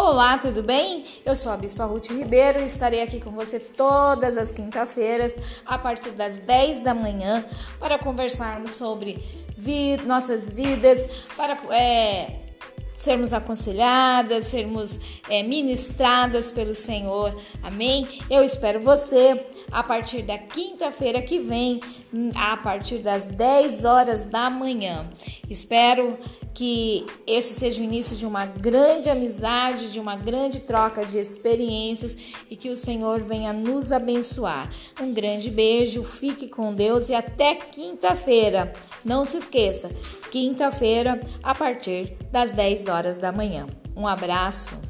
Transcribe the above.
Olá, tudo bem? Eu sou a Bispa Ruth Ribeiro e estarei aqui com você todas as quinta-feiras, a partir das 10 da manhã, para conversarmos sobre vi nossas vidas, para é, sermos aconselhadas, sermos é, ministradas pelo Senhor. Amém? Eu espero você a partir da quinta-feira que vem, a partir das 10 horas da manhã. Espero que esse seja o início de uma grande amizade, de uma grande troca de experiências e que o Senhor venha nos abençoar. Um grande beijo, fique com Deus e até quinta-feira. Não se esqueça, quinta-feira a partir das 10 horas da manhã. Um abraço.